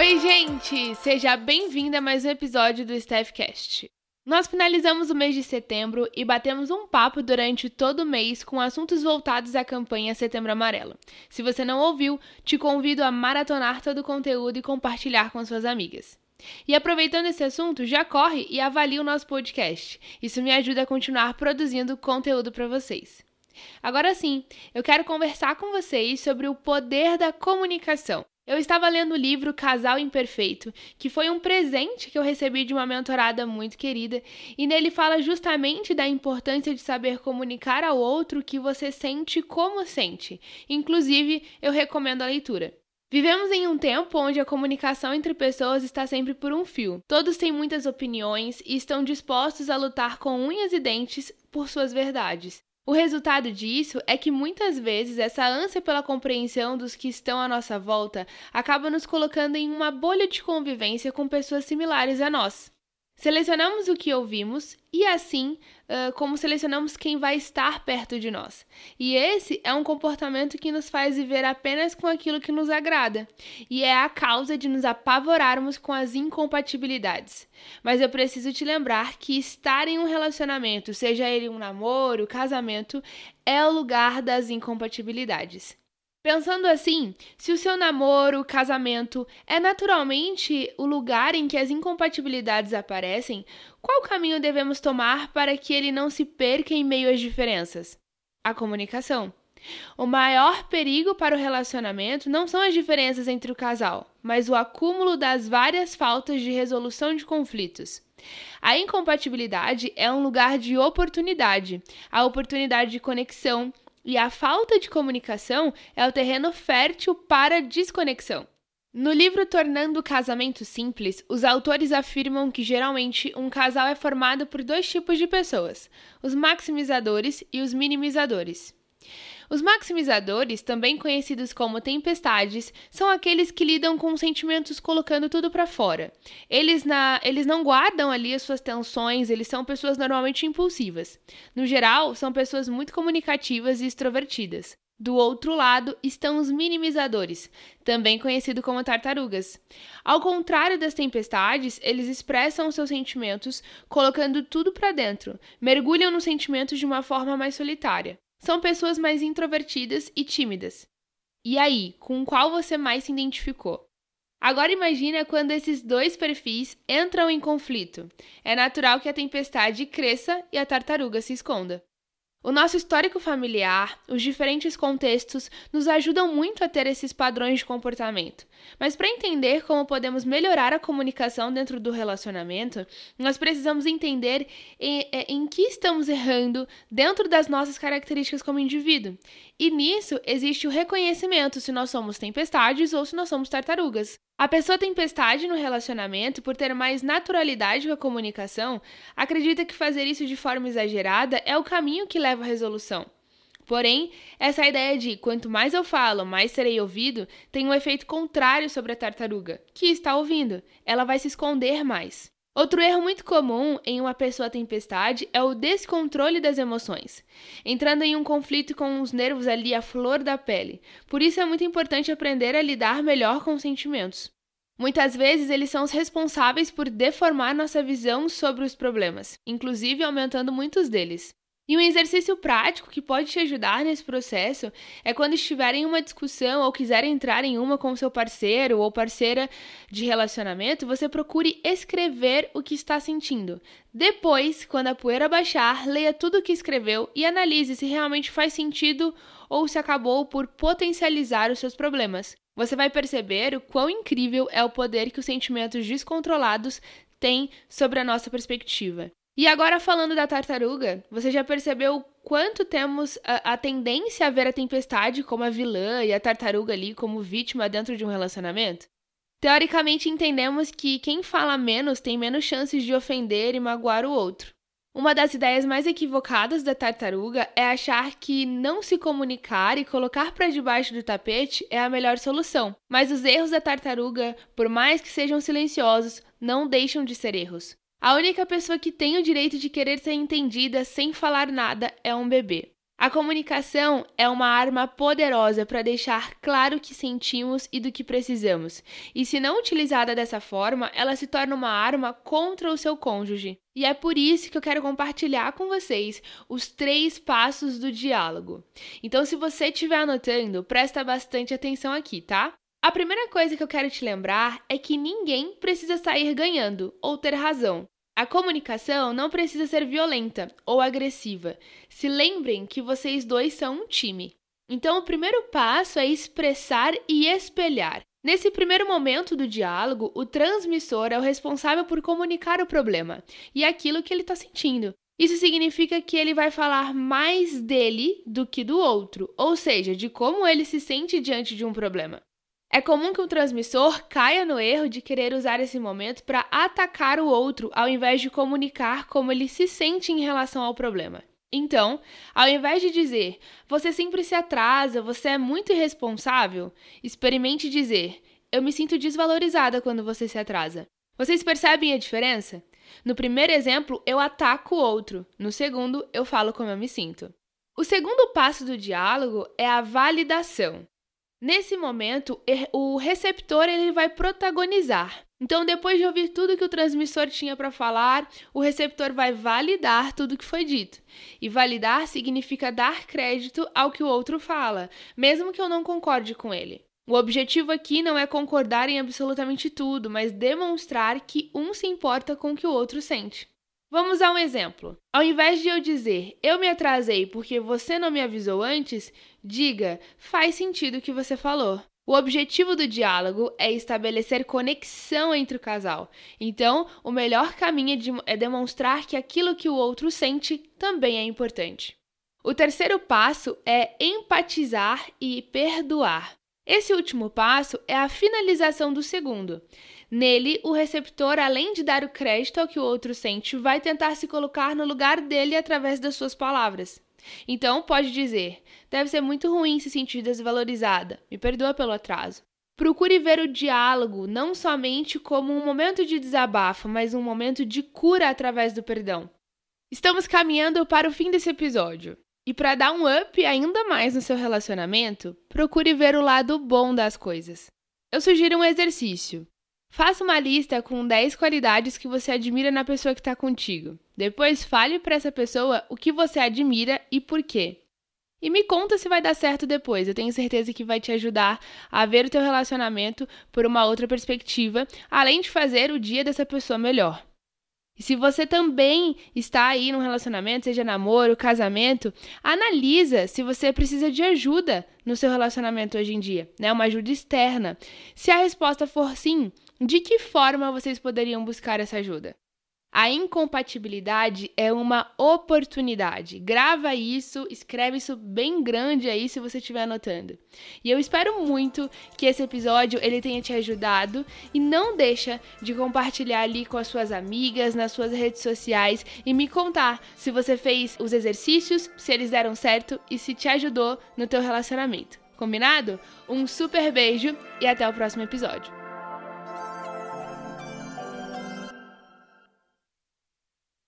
Oi, gente! Seja bem-vinda a mais um episódio do Staffcast. Nós finalizamos o mês de setembro e batemos um papo durante todo o mês com assuntos voltados à campanha Setembro Amarelo. Se você não ouviu, te convido a maratonar todo o conteúdo e compartilhar com suas amigas. E aproveitando esse assunto, já corre e avalie o nosso podcast. Isso me ajuda a continuar produzindo conteúdo para vocês. Agora sim, eu quero conversar com vocês sobre o poder da comunicação. Eu estava lendo o livro Casal Imperfeito, que foi um presente que eu recebi de uma mentorada muito querida, e nele fala justamente da importância de saber comunicar ao outro o que você sente como sente. Inclusive, eu recomendo a leitura. Vivemos em um tempo onde a comunicação entre pessoas está sempre por um fio. Todos têm muitas opiniões e estão dispostos a lutar com unhas e dentes por suas verdades. O resultado disso é que muitas vezes essa ânsia pela compreensão dos que estão à nossa volta acaba nos colocando em uma bolha de convivência com pessoas similares a nós. Selecionamos o que ouvimos e assim uh, como selecionamos quem vai estar perto de nós. E esse é um comportamento que nos faz viver apenas com aquilo que nos agrada, e é a causa de nos apavorarmos com as incompatibilidades. Mas eu preciso te lembrar que estar em um relacionamento, seja ele um namoro, casamento, é o lugar das incompatibilidades. Pensando assim, se o seu namoro, casamento é naturalmente o lugar em que as incompatibilidades aparecem, qual caminho devemos tomar para que ele não se perca em meio às diferenças? A comunicação. O maior perigo para o relacionamento não são as diferenças entre o casal, mas o acúmulo das várias faltas de resolução de conflitos. A incompatibilidade é um lugar de oportunidade, a oportunidade de conexão, e a falta de comunicação é o terreno fértil para desconexão. No livro Tornando o Casamento Simples, os autores afirmam que geralmente um casal é formado por dois tipos de pessoas: os maximizadores e os minimizadores. Os maximizadores, também conhecidos como tempestades, são aqueles que lidam com sentimentos colocando tudo para fora. Eles, na, eles não guardam ali as suas tensões, eles são pessoas normalmente impulsivas. No geral, são pessoas muito comunicativas e extrovertidas. Do outro lado estão os minimizadores, também conhecidos como tartarugas. Ao contrário das tempestades, eles expressam seus sentimentos colocando tudo para dentro, mergulham nos sentimentos de uma forma mais solitária são pessoas mais introvertidas e tímidas. E aí, com qual você mais se identificou? Agora imagina quando esses dois perfis entram em conflito. É natural que a tempestade cresça e a tartaruga se esconda. O nosso histórico familiar, os diferentes contextos, nos ajudam muito a ter esses padrões de comportamento. Mas para entender como podemos melhorar a comunicação dentro do relacionamento, nós precisamos entender em, é, em que estamos errando dentro das nossas características como indivíduo. E nisso existe o reconhecimento se nós somos tempestades ou se nós somos tartarugas. A pessoa tempestade no relacionamento, por ter mais naturalidade com a comunicação, acredita que fazer isso de forma exagerada é o caminho que leva à resolução. Porém, essa ideia de quanto mais eu falo, mais serei ouvido, tem um efeito contrário sobre a tartaruga, que está ouvindo. Ela vai se esconder mais. Outro erro muito comum em uma pessoa tempestade é o descontrole das emoções, entrando em um conflito com os nervos ali à flor da pele. Por isso é muito importante aprender a lidar melhor com os sentimentos. Muitas vezes eles são os responsáveis por deformar nossa visão sobre os problemas, inclusive aumentando muitos deles. E um exercício prático que pode te ajudar nesse processo é quando estiverem em uma discussão ou quiserem entrar em uma com seu parceiro ou parceira de relacionamento, você procure escrever o que está sentindo. Depois, quando a poeira baixar, leia tudo o que escreveu e analise se realmente faz sentido ou se acabou por potencializar os seus problemas. Você vai perceber o quão incrível é o poder que os sentimentos descontrolados têm sobre a nossa perspectiva. E agora falando da tartaruga, você já percebeu quanto temos a, a, tendência a ver a tempestade como a vilã e a tartaruga ali como vítima dentro de um relacionamento? Teoricamente entendemos que quem fala menos tem menos chances de ofender e magoar o outro. Uma das ideias mais equivocadas da tartaruga é achar que não se comunicar e colocar para debaixo do tapete é a melhor solução. Mas os erros da tartaruga, por mais que sejam silenciosos, não deixam de ser erros. A única pessoa que tem o direito de querer ser entendida sem falar nada é um bebê. A comunicação é uma arma poderosa para deixar claro o que sentimos e do que precisamos. E se não utilizada dessa forma, ela se torna uma arma contra o seu cônjuge. E é por isso que eu quero compartilhar com vocês os três passos do diálogo. Então, se você estiver anotando, presta bastante atenção aqui, tá? A primeira coisa que eu quero te lembrar é que ninguém precisa sair ganhando ou ter razão. A comunicação não precisa ser violenta ou agressiva. Se lembrem que vocês dois são um time. Então, o primeiro passo é expressar e espelhar. Nesse primeiro momento do diálogo, o transmissor é o responsável por comunicar o problema e aquilo que ele está sentindo. Isso significa que ele vai falar mais dele do que do outro, ou seja, de como ele se sente diante de um problema. É comum que um transmissor caia no erro de querer usar esse momento para atacar o outro ao invés de comunicar como ele se sente em relação ao problema. Então, ao invés de dizer você sempre se atrasa, você é muito irresponsável, experimente dizer eu me sinto desvalorizada quando você se atrasa. Vocês percebem a diferença? No primeiro exemplo, eu ataco o outro, no segundo, eu falo como eu me sinto. O segundo passo do diálogo é a validação. Nesse momento, o receptor ele vai protagonizar. Então, depois de ouvir tudo que o transmissor tinha para falar, o receptor vai validar tudo que foi dito. E validar significa dar crédito ao que o outro fala, mesmo que eu não concorde com ele. O objetivo aqui não é concordar em absolutamente tudo, mas demonstrar que um se importa com o que o outro sente. Vamos a um exemplo. Ao invés de eu dizer eu me atrasei porque você não me avisou antes, diga faz sentido o que você falou. O objetivo do diálogo é estabelecer conexão entre o casal. Então, o melhor caminho é demonstrar que aquilo que o outro sente também é importante. O terceiro passo é empatizar e perdoar. Esse último passo é a finalização do segundo. Nele, o receptor, além de dar o crédito ao que o outro sente, vai tentar se colocar no lugar dele através das suas palavras. Então, pode dizer: deve ser muito ruim se sentir desvalorizada. Me perdoa pelo atraso. Procure ver o diálogo não somente como um momento de desabafo, mas um momento de cura através do perdão. Estamos caminhando para o fim desse episódio. E para dar um up ainda mais no seu relacionamento, procure ver o lado bom das coisas. Eu sugiro um exercício. Faça uma lista com 10 qualidades que você admira na pessoa que está contigo. Depois fale para essa pessoa o que você admira e por quê. E me conta se vai dar certo depois. Eu tenho certeza que vai te ajudar a ver o teu relacionamento por uma outra perspectiva, além de fazer o dia dessa pessoa melhor. E se você também está aí num relacionamento, seja namoro, casamento, analisa se você precisa de ajuda no seu relacionamento hoje em dia, né? Uma ajuda externa. Se a resposta for sim, de que forma vocês poderiam buscar essa ajuda? A incompatibilidade é uma oportunidade. Grava isso, escreve isso bem grande aí se você estiver anotando. E eu espero muito que esse episódio ele tenha te ajudado e não deixa de compartilhar ali com as suas amigas, nas suas redes sociais e me contar se você fez os exercícios, se eles deram certo e se te ajudou no teu relacionamento. Combinado? Um super beijo e até o próximo episódio.